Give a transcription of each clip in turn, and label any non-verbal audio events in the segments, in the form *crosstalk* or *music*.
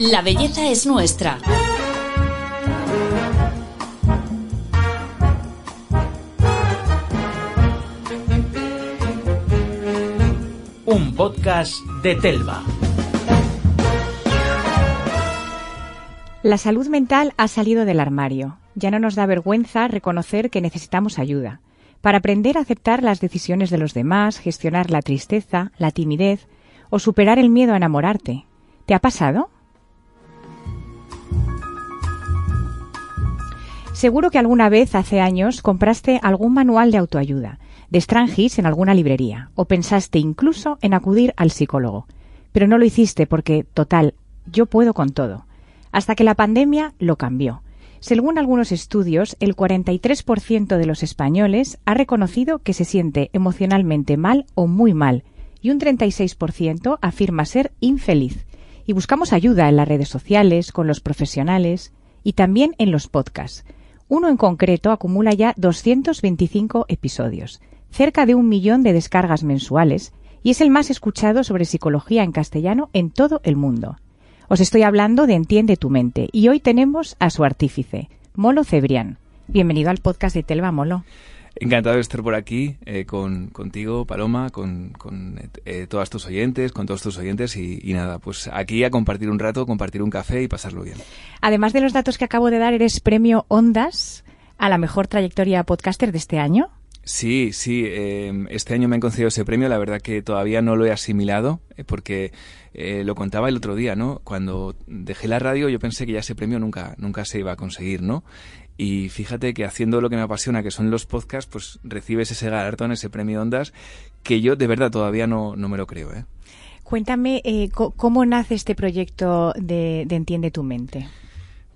La belleza es nuestra. Un podcast de Telva. La salud mental ha salido del armario. Ya no nos da vergüenza reconocer que necesitamos ayuda. Para aprender a aceptar las decisiones de los demás, gestionar la tristeza, la timidez o superar el miedo a enamorarte. ¿Te ha pasado? Seguro que alguna vez hace años compraste algún manual de autoayuda, de Strangis en alguna librería, o pensaste incluso en acudir al psicólogo. Pero no lo hiciste porque, total, yo puedo con todo. Hasta que la pandemia lo cambió. Según algunos estudios, el 43% de los españoles ha reconocido que se siente emocionalmente mal o muy mal, y un 36% afirma ser infeliz. Y buscamos ayuda en las redes sociales, con los profesionales y también en los podcasts. Uno en concreto acumula ya 225 episodios, cerca de un millón de descargas mensuales, y es el más escuchado sobre psicología en castellano en todo el mundo. Os estoy hablando de Entiende tu mente y hoy tenemos a su artífice, Molo Cebrián. Bienvenido al podcast de Telva Molo. Encantado de estar por aquí eh, con, contigo, Paloma, con, con eh, todas tus oyentes, con todos tus oyentes y, y, nada, pues aquí a compartir un rato, compartir un café y pasarlo bien. Además de los datos que acabo de dar, eres premio Ondas a la mejor trayectoria podcaster de este año. Sí, sí, eh, este año me han concedido ese premio, la verdad que todavía no lo he asimilado, eh, porque eh, lo contaba el otro día, ¿no? Cuando dejé la radio yo pensé que ya ese premio nunca, nunca se iba a conseguir, ¿no? Y fíjate que haciendo lo que me apasiona, que son los podcasts, pues recibes ese galardón, ese premio Ondas, que yo de verdad todavía no, no me lo creo, ¿eh? Cuéntame eh, cómo nace este proyecto de, de Entiende tu mente.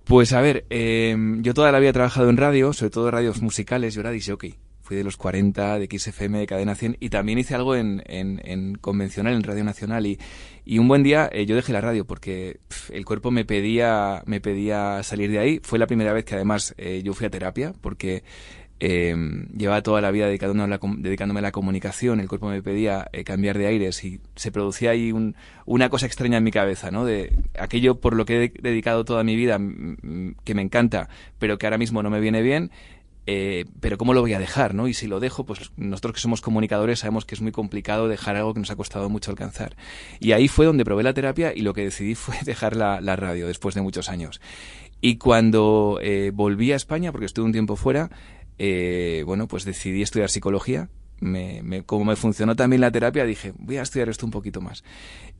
Pues a ver, eh, yo toda la vida he trabajado en radio, sobre todo radios musicales, yo era disjockey. Fui de los 40, de XFM, de Cadena 100, y también hice algo en, en, en convencional, en Radio Nacional. Y, y un buen día eh, yo dejé la radio porque pff, el cuerpo me pedía, me pedía salir de ahí. Fue la primera vez que además eh, yo fui a terapia porque eh, llevaba toda la vida dedicándome a, la, dedicándome a la comunicación, el cuerpo me pedía eh, cambiar de aires y se producía ahí un, una cosa extraña en mi cabeza, ¿no? De aquello por lo que he dedicado toda mi vida, que me encanta, pero que ahora mismo no me viene bien, eh, pero ¿cómo lo voy a dejar? ¿no? Y si lo dejo, pues nosotros que somos comunicadores sabemos que es muy complicado dejar algo que nos ha costado mucho alcanzar. Y ahí fue donde probé la terapia y lo que decidí *laughs* fue dejar la, radio después de muchos años. Y cuando eh, volví a España, porque estuve un tiempo fuera, eh, bueno, pues decidí estudiar psicología. Me, me, como me funcionó también la terapia, dije, voy a estudiar esto un poquito más.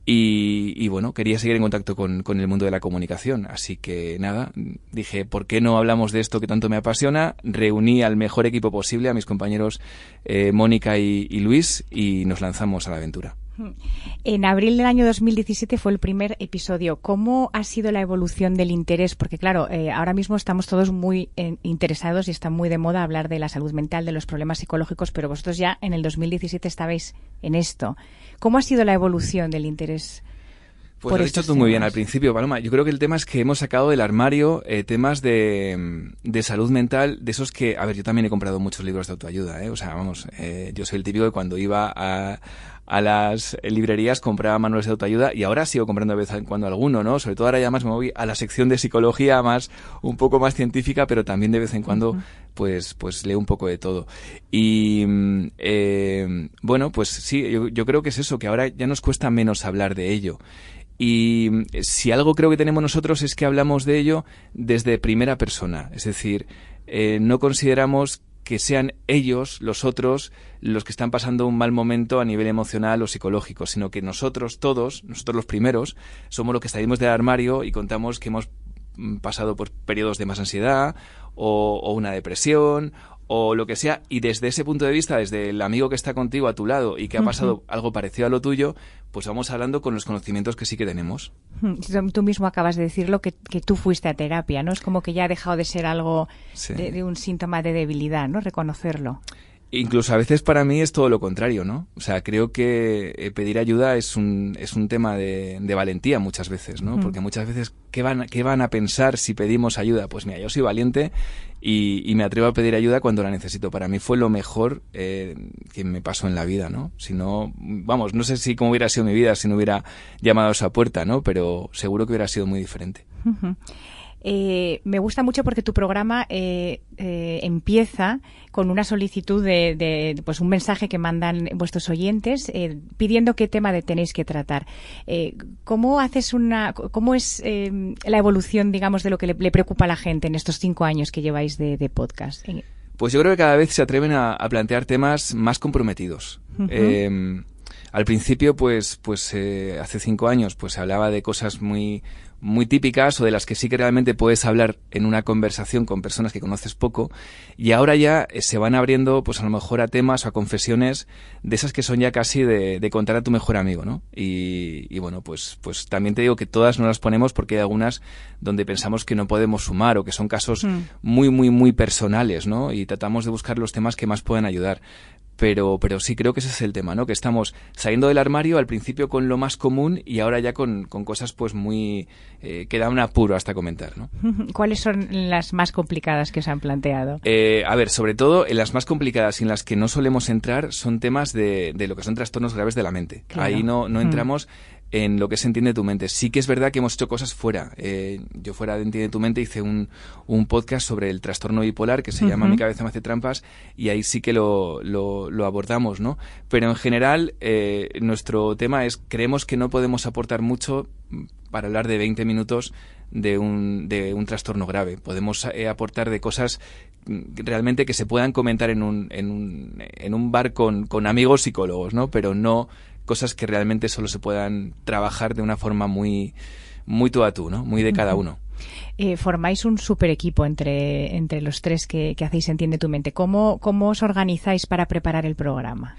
Y, y bueno, quería seguir en contacto con, con, el mundo de la comunicación. Así que nada, dije, ¿por qué no hablamos de esto que tanto me apasiona? Reuní al mejor equipo posible, a mis compañeros eh, Mónica y, y Luis, y nos lanzamos a la aventura. *laughs* En abril del año 2017 fue el primer episodio. ¿Cómo ha sido la evolución del interés? Porque claro, eh, ahora mismo estamos todos muy eh, interesados y está muy de moda hablar de la salud mental, de los problemas psicológicos, pero vosotros ya en el 2017 estabais en esto. ¿Cómo ha sido la evolución del interés? Pues lo has dicho tú temas. muy bien al principio, Paloma. Yo creo que el tema es que hemos sacado del armario eh, temas de, de, salud mental, de esos que, a ver, yo también he comprado muchos libros de autoayuda, ¿eh? O sea, vamos, eh, yo soy el típico que cuando iba a, a las librerías compraba manuales de autoayuda y ahora sigo comprando de vez en cuando alguno, ¿no? Sobre todo ahora ya más me voy a la sección de psicología más, un poco más científica, pero también de vez en cuando, uh -huh. pues, pues leo un poco de todo. Y, eh, bueno, pues sí, yo, yo creo que es eso, que ahora ya nos cuesta menos hablar de ello. Y si algo creo que tenemos nosotros es que hablamos de ello desde primera persona. Es decir, eh, no consideramos que sean ellos, los otros, los que están pasando un mal momento a nivel emocional o psicológico, sino que nosotros todos, nosotros los primeros, somos los que salimos del armario y contamos que hemos pasado por periodos de más ansiedad o, o una depresión o lo que sea, y desde ese punto de vista, desde el amigo que está contigo a tu lado y que ha pasado uh -huh. algo parecido a lo tuyo, pues vamos hablando con los conocimientos que sí que tenemos. Tú mismo acabas de decirlo que, que tú fuiste a terapia, ¿no? Es como que ya ha dejado de ser algo sí. de, de, un síntoma de debilidad, ¿no? Reconocerlo. Incluso a veces para mí es todo lo contrario, ¿no? O sea, creo que eh, pedir ayuda es un, es un tema de, de valentía muchas veces, ¿no? Porque muchas veces, ¿qué van, ¿qué van a pensar si pedimos ayuda? Pues mira, yo soy valiente y, y me atrevo a pedir ayuda cuando la necesito. Para mí fue lo mejor eh, que me pasó en la vida, ¿no? Si no, vamos, no sé si cómo hubiera sido mi vida si no hubiera llamado a esa puerta, ¿no? Pero seguro que hubiera sido muy diferente. Eh, me gusta mucho porque tu programa eh, eh, empieza con una solicitud de, de, pues un mensaje que mandan vuestros oyentes pidiendo qué tema de tenéis que tratar. ¿Cómo haces una, cómo es eh, la evolución, digamos, de lo que le, le, preocupa a la gente en estos cinco años que lleváis de, de podcast? Pues yo creo que cada vez se atreven a, a plantear temas más comprometidos. Uh -huh. al principio, pues, pues hace cinco años, pues se hablaba de cosas muy muy típicas o de las que sí que realmente puedes hablar en una conversación con personas que conoces poco y ahora ya eh, se van abriendo pues a lo mejor a temas o a confesiones de esas que son ya casi de, de contar a tu mejor amigo, ¿no? Y, y, bueno, pues, pues también te digo que todas no las ponemos porque hay algunas donde pensamos que no podemos sumar o que son casos mm. muy, muy, muy personales, ¿no? Y tratamos de buscar los temas que más pueden ayudar pero, pero sí creo que ese es el tema, ¿no? Que estamos saliendo del armario al principio con lo más común y ahora ya con, con cosas pues muy eh, que da un apuro hasta comentar, ¿no? *laughs* ¿Cuáles son las más complicadas que se han planteado? Eh, a ver, sobre todo en las más complicadas y en las que no solemos entrar son temas de, de lo que son trastornos graves de la mente. Claro. Ahí no, no entramos. Mm en lo que se entiende tu mente. Sí que es verdad que hemos hecho cosas fuera. Eh, yo fuera de Entiende tu mente hice un, un podcast sobre el trastorno bipolar que se uh -huh. llama Mi cabeza me hace trampas y ahí sí que lo, lo, lo abordamos, ¿no? Pero en general eh, nuestro tema es creemos que no podemos aportar mucho para hablar de 20 minutos de un, de un trastorno grave. Podemos eh, aportar de cosas realmente que se puedan comentar en un, en un, en un bar con, con amigos psicólogos, ¿no? Pero no cosas que realmente solo se puedan trabajar de una forma muy, muy tú a tú, ¿no? Muy de cada uno. Eh, formáis un super equipo entre, entre los tres que, que hacéis Entiende tu mente. ¿Cómo, ¿Cómo os organizáis para preparar el programa?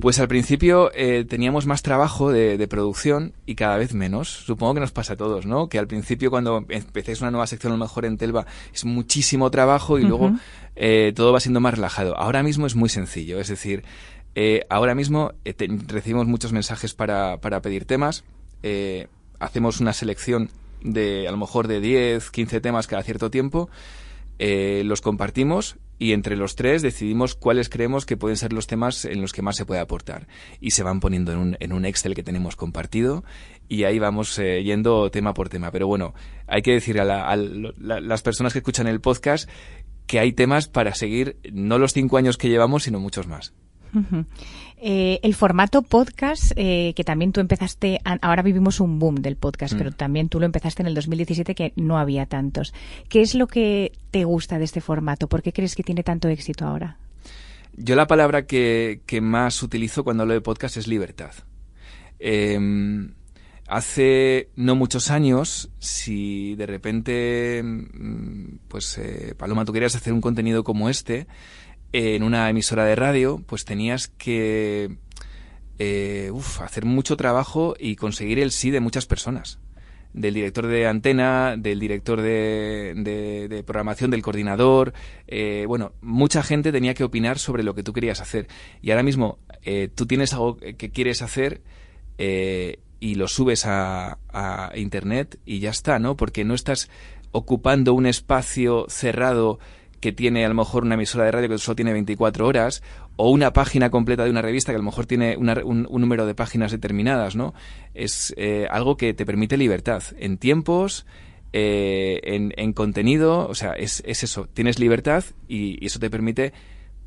Pues al principio eh, teníamos más trabajo de, de, producción y cada vez menos. Supongo que nos pasa a todos, ¿no? Que al principio cuando empecéis una nueva sección a lo mejor en Telva es muchísimo trabajo y uh -huh. luego eh, todo va siendo más relajado. Ahora mismo es muy sencillo, es decir, eh, ahora mismo eh, recibimos muchos mensajes para, pedir temas. Eh, hacemos una selección de a lo mejor de 10, 15 temas cada cierto tiempo. Los compartimos y entre los tres decidimos cuáles creemos que pueden ser los temas en los que más se puede aportar. Y se van poniendo en un, Excel que tenemos compartido y ahí vamos yendo tema por tema. Pero bueno, hay que decir a, la, a la, las personas que escuchan el podcast que hay temas para seguir no los cinco años que llevamos, sino muchos más. Uh -huh. eh, el formato podcast, eh, que también tú empezaste, ahora vivimos un boom del podcast, mm. pero también tú lo empezaste en el 2017 que no había tantos. ¿Qué es lo que te gusta de este formato? ¿Por qué crees que tiene tanto éxito ahora? Yo la palabra que, que más utilizo cuando hablo de podcast es libertad. Eh, hace no muchos años, si de repente, mm, pues eh, Paloma, tú querías hacer un contenido como este, en una emisora de radio, pues tenías que eh, hacer mucho trabajo y conseguir el sí de muchas personas. Del director de antena, del director de, de, de programación, del coordinador. Eh, bueno, mucha gente tenía que opinar sobre lo que tú querías hacer. Y ahora mismo eh, tú tienes algo que quieres hacer y lo subes a, a Internet y ya está, ¿no? Porque no estás ocupando un espacio cerrado que tiene a lo mejor una emisora de radio que solo tiene 24 horas, o una página completa de una revista que a lo mejor tiene una, un, un, número de páginas determinadas, ¿no? Es eh, algo que te permite libertad en tiempos, eh, en, en, contenido, o sea, es, es eso, tienes libertad y, y eso te permite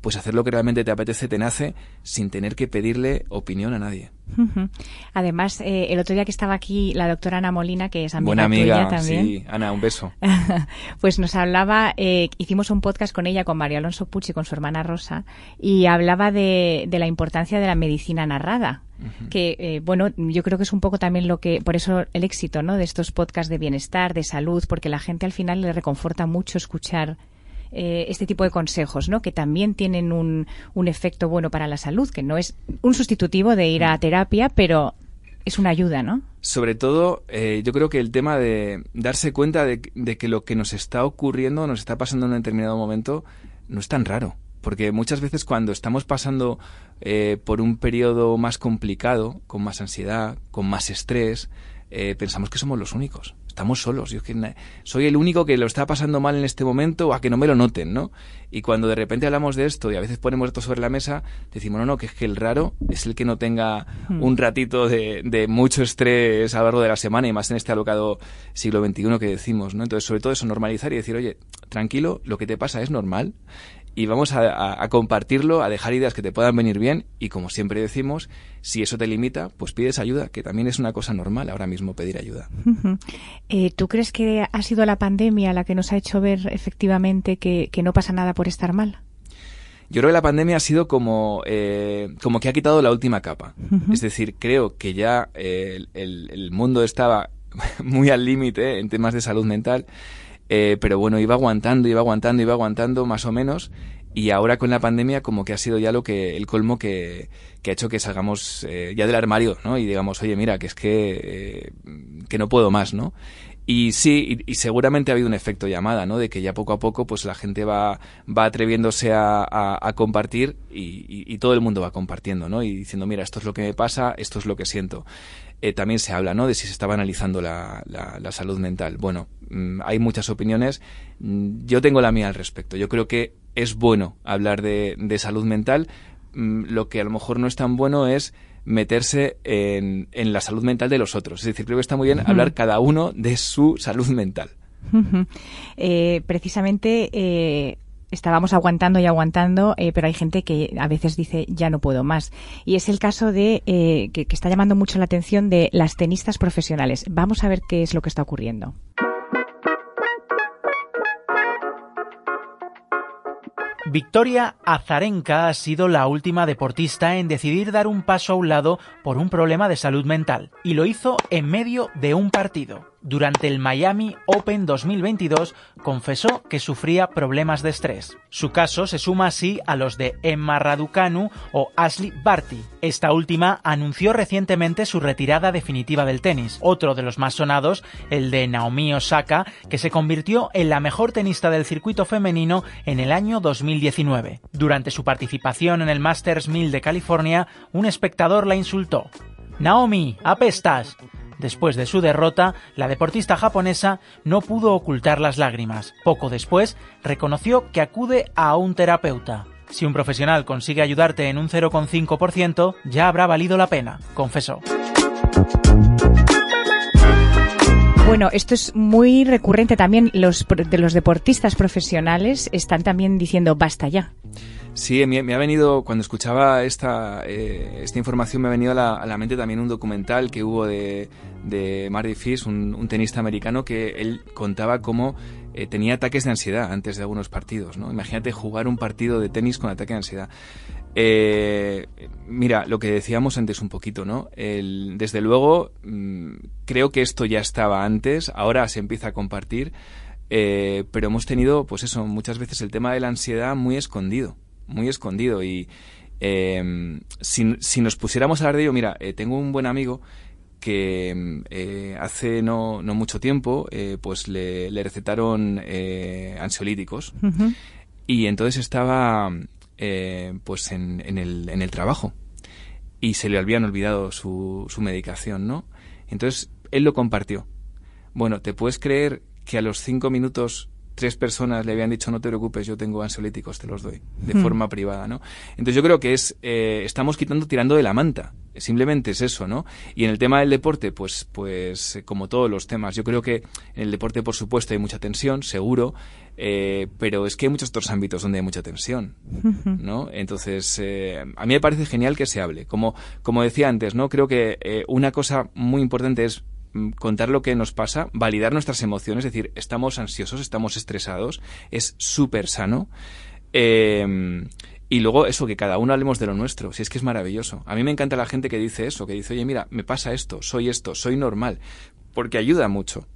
pues hacer lo que realmente te apetece, te nace, sin tener que pedirle opinión a nadie. Uh -huh. Además, eh, el otro día que estaba aquí la doctora Ana Molina, que es amiga Buena amiga, tuya también. Sí, Ana, un beso. *laughs* pues nos hablaba, eh, hicimos un podcast con ella, con María Alonso Pucci, con su hermana Rosa, y hablaba de, de la importancia de la medicina narrada. Que eh, bueno yo creo que es un poco también lo que por eso el éxito no de estos podcasts de bienestar de salud porque la gente al final le reconforta mucho escuchar eh, este tipo de consejos, ¿no? Que también tienen un, un efecto bueno para la salud, que no es un sustitutivo de ir a terapia, pero es una ayuda, ¿no? Sobre todo, eh, yo creo que el tema de darse cuenta de, de, que lo que nos está ocurriendo, nos está pasando en un determinado momento, no es tan raro Porque muchas veces cuando estamos pasando eh, por un periodo más complicado, con más ansiedad, con más estrés, eh, pensamos que somos los únicos estamos solos. Yo que soy el único que lo está pasando mal en este momento, a que no me lo noten, ¿no? Y cuando de repente hablamos de esto y a veces ponemos esto sobre la mesa, decimos, no, no, que es que el raro es el que no tenga hmm. un ratito de, de, mucho estrés a lo largo de la semana y más en este alocado siglo XXI que decimos, ¿no? Entonces, sobre todo eso, normalizar y decir, oye, tranquilo, lo que te pasa es normal y vamos a, compartirlo, a dejar ideas que te puedan venir bien y como siempre decimos, si eso te limita, pues pides ayuda, que también es una cosa normal ahora mismo pedir ayuda. Eh, ¿Tú crees que ha sido la pandemia la que nos ha hecho ver efectivamente que, no pasa nada por estar mal? Yo creo que la pandemia ha sido como, eh, como que ha quitado la última capa. Es decir, creo que ya eh, el, el mundo estaba *laughs* muy al límite en temas de salud mental eh, pero bueno, iba aguantando, iba aguantando, iba aguantando más o menos. Y ahora con la pandemia como que ha sido ya lo que el colmo que, que ha hecho que salgamos eh, ya del armario, ¿no? Y digamos, oye, mira, que es que, eh, que no puedo más, ¿no? Y sí, y, seguramente ha habido un efecto llamada, ¿no? De que ya poco a poco, pues la gente va, va atreviéndose a, a, compartir y, y, todo el mundo va compartiendo, ¿no? Y diciendo, mira, esto es lo que me pasa, esto es lo que siento. Eh, también se habla, ¿no? De si se estaba analizando la, la, salud mental. Bueno, mm, hay muchas opiniones. Mm, yo tengo la mía al respecto. Yo creo que es bueno hablar de, de salud mental. Mm, lo que a lo mejor no es tan bueno es meterse en, en, la salud mental de los otros. Es decir, creo que está muy bien hablar cada uno de su salud mental. eh, precisamente eh, estábamos aguantando y aguantando, eh, pero hay gente que a veces dice ya no puedo más. Y es el caso de eh, que está llamando mucho la atención de las tenistas profesionales. Vamos a ver qué es lo que está ocurriendo. Victoria Azarenka ha sido la última deportista en decidir dar un paso a un lado por un problema de salud mental, y lo hizo en medio de un partido durante el Miami Open 2022 confesó que sufría problemas de estrés. Su caso se suma así a los de Emma Raducanu o Ashley Barty. Esta última anunció recientemente su retirada definitiva del tenis. Otro de los más sonados, el de Naomi Osaka, que se convirtió en la mejor tenista del circuito femenino en el año 2019. Durante su participación en el Masters 1000 de California, un espectador la insultó. Naomi, apestas. Después de su derrota, la deportista japonesa no pudo ocultar las lágrimas. Poco después, reconoció que acude a un terapeuta. Si un profesional consigue ayudarte en un 0,5%, ya habrá valido la pena, confesó. Bueno, esto es muy recurrente también. Los, de los deportistas profesionales están también diciendo basta ya. Sí, me, ha venido, cuando escuchaba esta, eh, esta información, me ha venido a la, mente también un documental que hubo de, de Marty Fish, un, tenista americano, que él contaba cómo eh, tenía ataques de ansiedad antes de algunos partidos. ¿no? Imagínate jugar un partido de tenis con ataque de ansiedad. Eh, mira, lo que decíamos antes un poquito, ¿no? El, desde luego, mm, creo que esto ya estaba antes, ahora se empieza a compartir, pero hemos tenido, pues eso, muchas veces el tema de la ansiedad muy escondido muy escondido y em, si, si, nos pusiéramos a hablar de ello, mira, eh, tengo un buen amigo que em, eh, hace no, no, mucho tiempo eh, pues le, le recetaron ansiolíticos y entonces estaba pues en, en, el, en el trabajo y se le habían olvidado su, su medicación, ¿no? Entonces él lo compartió. Bueno, ¿te puedes creer que a los cinco minutos tres personas le habían dicho no te preocupes, yo tengo ansiolíticos, te los doy, de hmm. forma privada, ¿no? Entonces yo creo que es, eh, estamos quitando, tirando de la manta, simplemente es eso, ¿no? Y en el tema del deporte, pues, pues, eh, como todos los temas, yo creo que en el deporte, por supuesto, hay mucha tensión, seguro, eh, pero es que hay muchos otros ámbitos donde hay mucha tensión, ¿no? Entonces, a mí me parece genial que se hable. Como, como decía antes, ¿no? Creo que una cosa muy importante es contar lo que nos pasa, validar nuestras emociones, es decir, estamos ansiosos, estamos estresados, es súper sano. Em, y luego eso, que cada uno hablemos de lo nuestro, si es que es maravilloso. A mí me encanta la gente que dice eso, que dice, oye, mira, me pasa esto, soy esto, soy normal, porque ayuda mucho.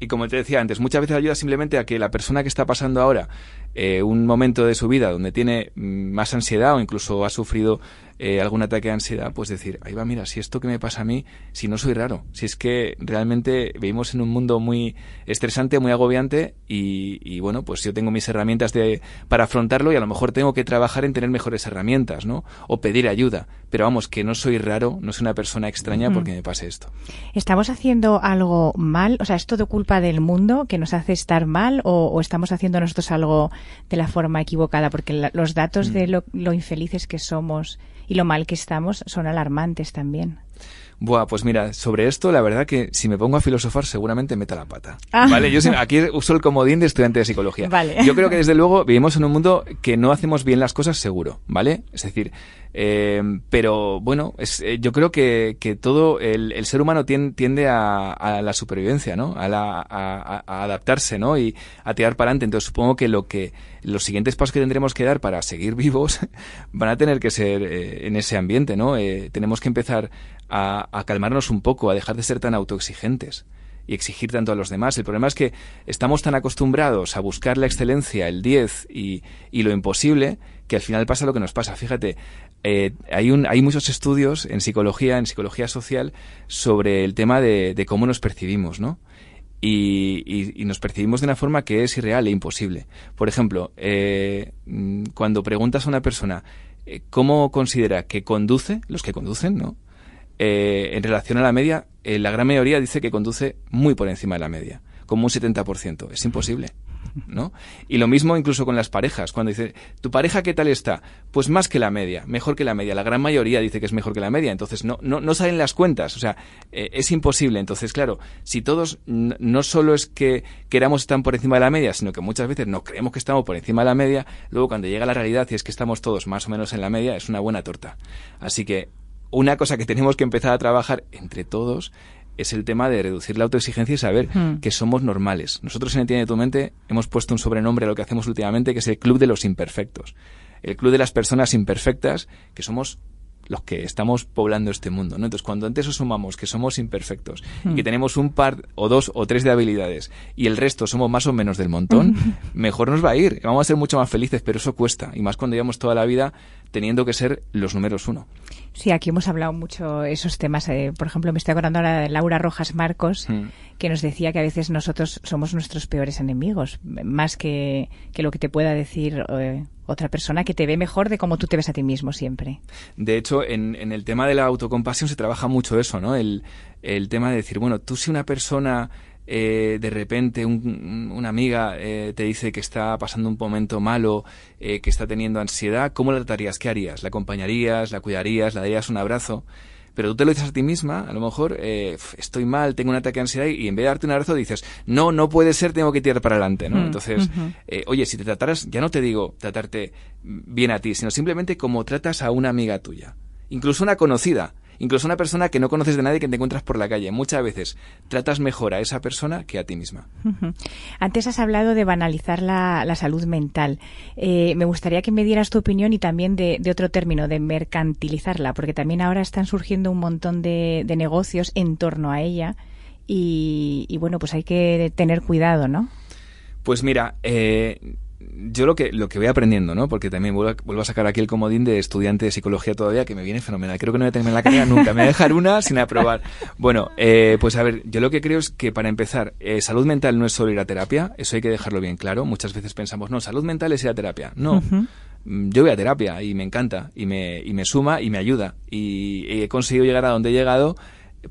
Y como te decía antes, muchas veces ayuda simplemente a que la persona que está pasando ahora eh, un momento de su vida donde tiene mm, más ansiedad o incluso ha sufrido eh, algún ataque de ansiedad, pues decir, ahí va, mira, si esto que me pasa a mí, si no soy raro, si es que realmente vivimos en un mundo muy estresante, muy agobiante y, bueno, pues yo tengo mis herramientas de, para afrontarlo y a lo mejor tengo que trabajar en tener mejores herramientas, ¿no? O pedir ayuda. Pero vamos, que no soy raro, no soy una persona extraña porque me pase esto. ¿Estamos haciendo algo mal? O sea, ¿es todo culpa del mundo que nos hace estar mal o, estamos haciendo nosotros algo de la forma equivocada? Porque los datos de mm. lo infelices que somos y lo mal que estamos son alarmantes también. Buah, pues mira, sobre esto la verdad que si me pongo a filosofar seguramente meta la pata. Ah. Vale, yo aquí uso el comodín de estudiante de psicología. Vale. Yo creo que desde luego vivimos en un mundo que no hacemos bien las cosas seguro, ¿vale? Es decir, eh, pero bueno, es, eh, yo creo que, que todo el, el, ser humano tiende, a, a, la supervivencia, ¿no? A, la, a, a, adaptarse, ¿no? Y a tirar para adelante. Entonces supongo que lo que los siguientes pasos que tendremos que dar para seguir *laughs* vivos van a tener que ser eh, en ese ambiente, ¿no? Eh, tenemos que empezar a, calmarnos un poco, a dejar de ser tan autoexigentes y exigir tanto a los demás. El problema es que estamos tan acostumbrados a buscar la excelencia, el 10 y, y lo imposible, que al final pasa lo que nos pasa. Fíjate, eh, hay, un, hay muchos estudios en psicología, en psicología social, sobre el tema de, cómo nos percibimos, ¿no? Y, y, nos percibimos de una forma que es irreal e imposible. Por ejemplo, eh, mm, cuando preguntas a una persona eh, cómo considera que conduce, los que conducen, ¿no? Eh, en relación a la media, eh, la gran mayoría dice que conduce muy por encima de la media, como un 70%. Es imposible. ¿No? Y lo mismo incluso con las parejas, cuando dice, ¿tu pareja qué tal está? Pues más que la media, mejor que la media. La gran mayoría dice que es mejor que la media, entonces no, no, no salen las cuentas, o sea, eh, es imposible. Entonces, claro, si todos no solo es que queramos estar por encima de la media, sino que muchas veces no creemos que estamos por encima de la media, luego cuando llega la realidad y es que estamos todos más o menos en la media, es una buena torta. Así que una cosa que tenemos que empezar a trabajar entre todos es el tema de reducir la autoexigencia y saber hmm. que somos normales. Nosotros en Entiende tu mente hemos puesto un sobrenombre a lo que hacemos últimamente, que es el Club de los Imperfectos. El Club de las Personas Imperfectas, que somos los que estamos poblando este mundo, ¿no? Entonces, cuando antes sumamos que somos imperfectos y que hmm. tenemos un par o dos o tres de habilidades y el resto somos más o menos del montón, *laughs* mejor nos va a ir. Vamos a ser mucho más felices, pero eso cuesta. Y más cuando llevamos toda la vida teniendo que ser los números uno. Sí, aquí hemos hablado mucho esos temas. Eh, por ejemplo, me estoy acordando ahora de Laura Rojas Marcos, hmm. que nos decía que a veces nosotros somos nuestros peores enemigos, más que, que lo que te pueda decir eh, otra persona que te ve mejor de cómo tú te ves a ti mismo siempre. De hecho, en, el tema de la autocompasión se trabaja mucho eso, ¿no? El, tema de decir, bueno, tú si una persona eh, de repente una amiga eh, te dice que está pasando un momento malo, eh, que está teniendo ansiedad, ¿cómo la tratarías? ¿Qué harías? ¿La acompañarías? ¿La cuidarías? ¿La darías un abrazo? Pero tú te lo dices a ti misma, a lo mejor estoy mal, tengo un ataque de ansiedad y en vez de darte un abrazo dices, no, no puede ser, tengo que tirar para adelante, ¿no? Mm, Entonces, oye, si te trataras, ya no te digo tratarte bien a ti, sino simplemente como tratas a una amiga tuya, incluso una conocida incluso una persona que no conoces de nadie que te encuentras por la calle. Muchas veces tratas mejor a esa persona que a ti misma. Antes has hablado de banalizar la, salud mental. Eh, me gustaría que me dieras tu opinión y también de, otro término, de mercantilizarla, porque también ahora están surgiendo un montón de, negocios en torno a ella y, y, bueno, pues hay que tener cuidado, ¿no? Pues mira, eh, yo lo que, lo que voy aprendiendo, ¿no? Porque también vuelvo a, sacar aquí el comodín de estudiante de psicología todavía, que me viene fenomenal. Creo que no voy a terminar la carrera nunca. Me voy a dejar una sin aprobar. Bueno, eh, pues a ver, yo lo que creo es que para empezar, eh, salud mental no es solo ir a terapia. Eso hay que dejarlo bien claro. Muchas veces pensamos, no, salud mental es ir a terapia. No. Mm, yo voy a terapia y me encanta y me, y me suma y me ayuda. Y he conseguido llegar a donde he llegado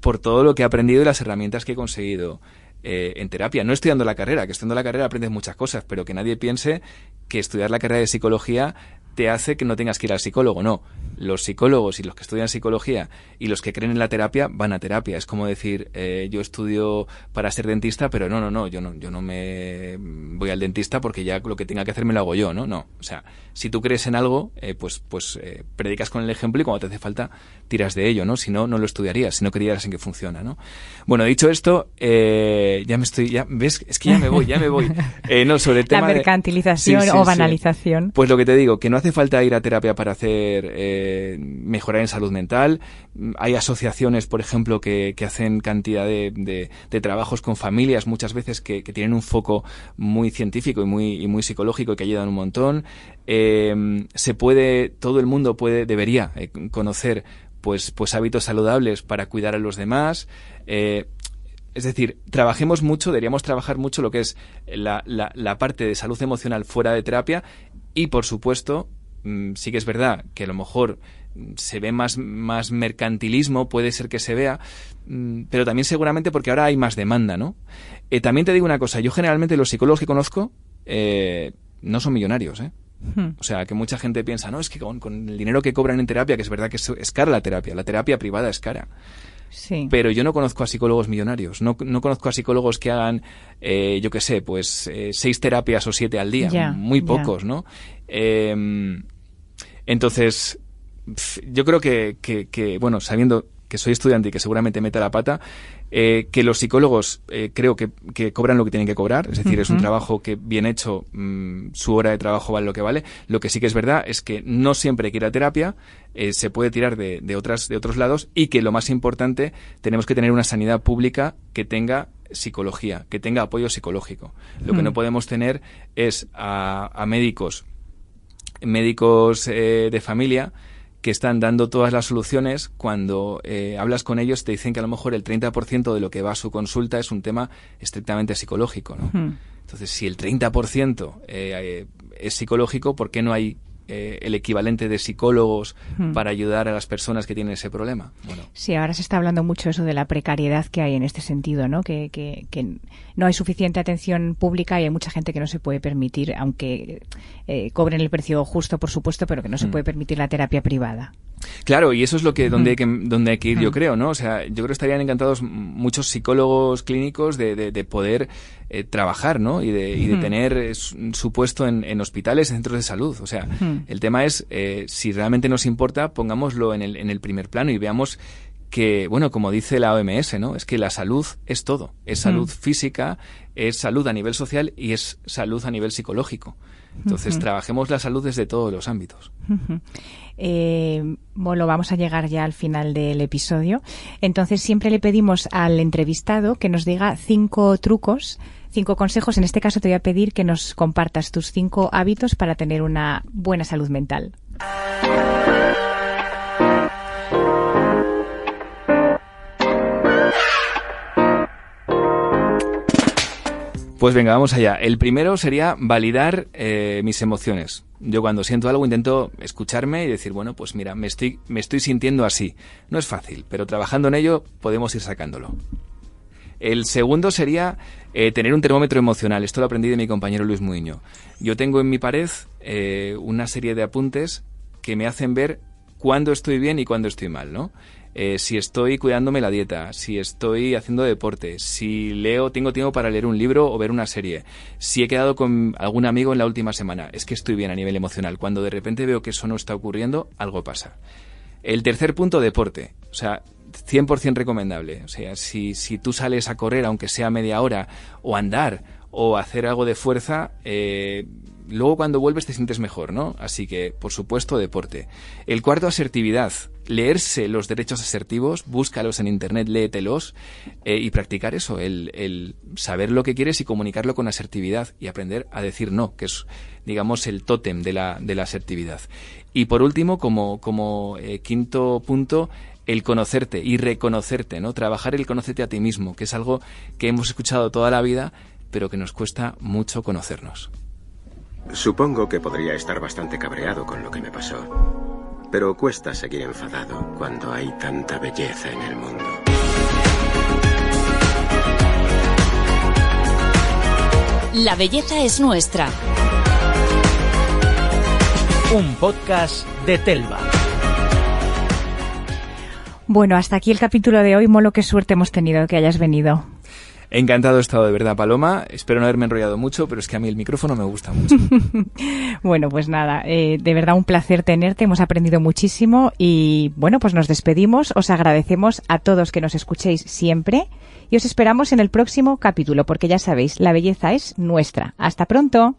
por todo lo que he aprendido y las herramientas que he conseguido eh, en terapia. No estudiando la carrera, que estudiando la carrera aprendes muchas cosas, pero que nadie piense que estudiar la carrera de psicología te hace que no tengas que ir al psicólogo. No, los psicólogos y los que estudian psicología y los que creen en la terapia van a terapia. Es como decir, eh, yo estudio para ser dentista, pero no, no, no, yo no, yo no me voy al dentista porque ya lo que tenga que hacer me lo hago yo, ¿no? No. O sea, si tú crees en algo, eh, pues, pues eh, predicas con el ejemplo y cuando te hace falta tiras de ello, ¿no? Si no, no lo estudiarías, si no creyeras en que funciona, ¿no? Bueno, dicho esto, ya me estoy, ya, ves, es que ya me voy, ya me voy. *laughs* no, sobre el tema La mercantilización o banalización. Pues lo que te digo, que no hace hace falta ir a terapia para hacer eh, mejorar en salud mental. Hay asociaciones, por ejemplo, que, que hacen cantidad de, de, trabajos con familias, muchas veces que, que, tienen un foco muy científico y muy, muy psicológico y que ayudan un montón. Eh, se puede, todo el mundo puede, debería eh, conocer pues, pues hábitos saludables para cuidar a los demás. Eh, es decir, trabajemos mucho, deberíamos trabajar mucho lo que es la, la, parte de salud emocional fuera de terapia y, por supuesto, mm, sí que es verdad que a lo mejor se ve más, más mercantilismo, puede ser que se vea, mm, pero también seguramente porque ahora hay más demanda, ¿no? Eh, también te digo una cosa, yo generalmente los psicólogos que conozco eh, no son millonarios, ¿eh? Hmm. O sea, que mucha gente piensa, no, es que con, con, el dinero que cobran en terapia, que es verdad que es, es cara la terapia, la terapia privada es cara. Pero yo no conozco a psicólogos millonarios. No, no conozco a psicólogos que hagan, eh, yo qué sé, pues eh, seis terapias o siete al día. Muy pocos, ¿no? Em, entonces, yo creo que, que, que, bueno, sabiendo que soy estudiante y que seguramente mete la pata, eh, que los psicólogos eh, creo que, que, cobran lo que tienen que cobrar, es decir, es un trabajo que bien hecho, mm, su hora de trabajo vale lo que vale. Lo que sí que es verdad es que no siempre hay que ir a terapia, eh, se puede tirar de, de, otras, de otros lados y que lo más importante, tenemos que tener una sanidad pública que tenga psicología, que tenga apoyo psicológico. Lo que no podemos tener es a, a médicos, médicos de familia, que están dando todas las soluciones cuando eh, hablas con ellos te dicen que a lo mejor el 30% de lo que va a su consulta es un tema estrictamente psicológico, ¿no? Entonces, si el 30% eh, eh, es psicológico, ¿por qué no hay eh, el equivalente de psicólogos hmm. para ayudar a las personas que tienen ese problema. Bueno. Sí, ahora se está hablando mucho eso de la precariedad que hay en este sentido, ¿no? Que, que, que no hay suficiente atención pública y hay mucha gente que no se puede permitir, aunque eh, cobren el precio justo, por supuesto, pero que no se hmm. puede permitir la terapia privada. Claro, y eso es lo que donde, hay que, donde hay que ir, yo creo, ¿no? O sea, yo creo que estarían encantados muchos psicólogos clínicos de, de, de poder eh, trabajar, ¿no? Y de, y de tener eh, su puesto en, en, hospitales, en centros de salud. O sea, el tema es, eh, si realmente nos importa, pongámoslo en el, en el primer plano y veamos que, bueno, como dice la OMS, ¿no? Es que la salud es todo. Es salud física, es salud a nivel social y es salud a nivel psicológico. Entonces, trabajemos la salud desde todos los ámbitos. Eh, bueno, vamos a llegar ya al final del episodio. Entonces, siempre le pedimos al entrevistado que nos diga cinco trucos cinco consejos. En este caso te voy a pedir que nos compartas tus cinco hábitos para tener una buena salud mental. Pues venga, vamos allá. El primero sería validar eh, mis emociones. Yo cuando siento algo intento escucharme y decir, bueno, pues mira, me estoy, me estoy sintiendo así. No es fácil, pero trabajando en ello podemos ir sacándolo. El segundo sería eh, tener un termómetro emocional. Esto lo aprendí de mi compañero Luis Muiño. Yo tengo en mi pared eh, una serie de apuntes que me hacen ver cuándo estoy bien y cuándo estoy mal, ¿no? Eh, si estoy cuidándome la dieta, si estoy haciendo deporte, si leo, tengo tiempo para leer un libro o ver una serie, si he quedado con algún amigo en la última semana, es que estoy bien a nivel emocional. Cuando de repente veo que eso no está ocurriendo, algo pasa. El tercer punto, deporte. O sea, 100% recomendable. O sea, si, si tú sales a correr, aunque sea media hora, o andar, o hacer algo de fuerza, eh, luego cuando vuelves te sientes mejor, ¿no? Así que, por supuesto, deporte. El cuarto, asertividad. Leerse los derechos asertivos, búscalos en internet, léetelos eh, y practicar eso, el, saber lo que quieres y comunicarlo con asertividad y aprender a decir no, que es, digamos, el tótem de la, asertividad. Y por último, como, como eh, quinto punto, el conocerte y reconocerte, ¿no? Trabajar el conocerte a ti mismo, que es algo que hemos escuchado toda la vida, pero que nos cuesta mucho conocernos. Supongo que podría estar bastante cabreado con lo que me pasó. Pero cuesta seguir enfadado cuando hay tanta belleza en el mundo. La belleza es nuestra. Un podcast de Telva. Bueno, hasta aquí el capítulo de hoy. Molo, qué suerte hemos tenido que hayas venido. Encantado he estado de verdad, Paloma. Espero no haberme enrollado mucho, pero es que a mí el micrófono me gusta mucho. *laughs* bueno, pues nada, eh, de verdad un placer tenerte. Hemos aprendido muchísimo y bueno, pues nos despedimos. Os agradecemos a todos que nos escuchéis siempre y os esperamos en el próximo capítulo, porque ya sabéis, la belleza es nuestra. Hasta pronto.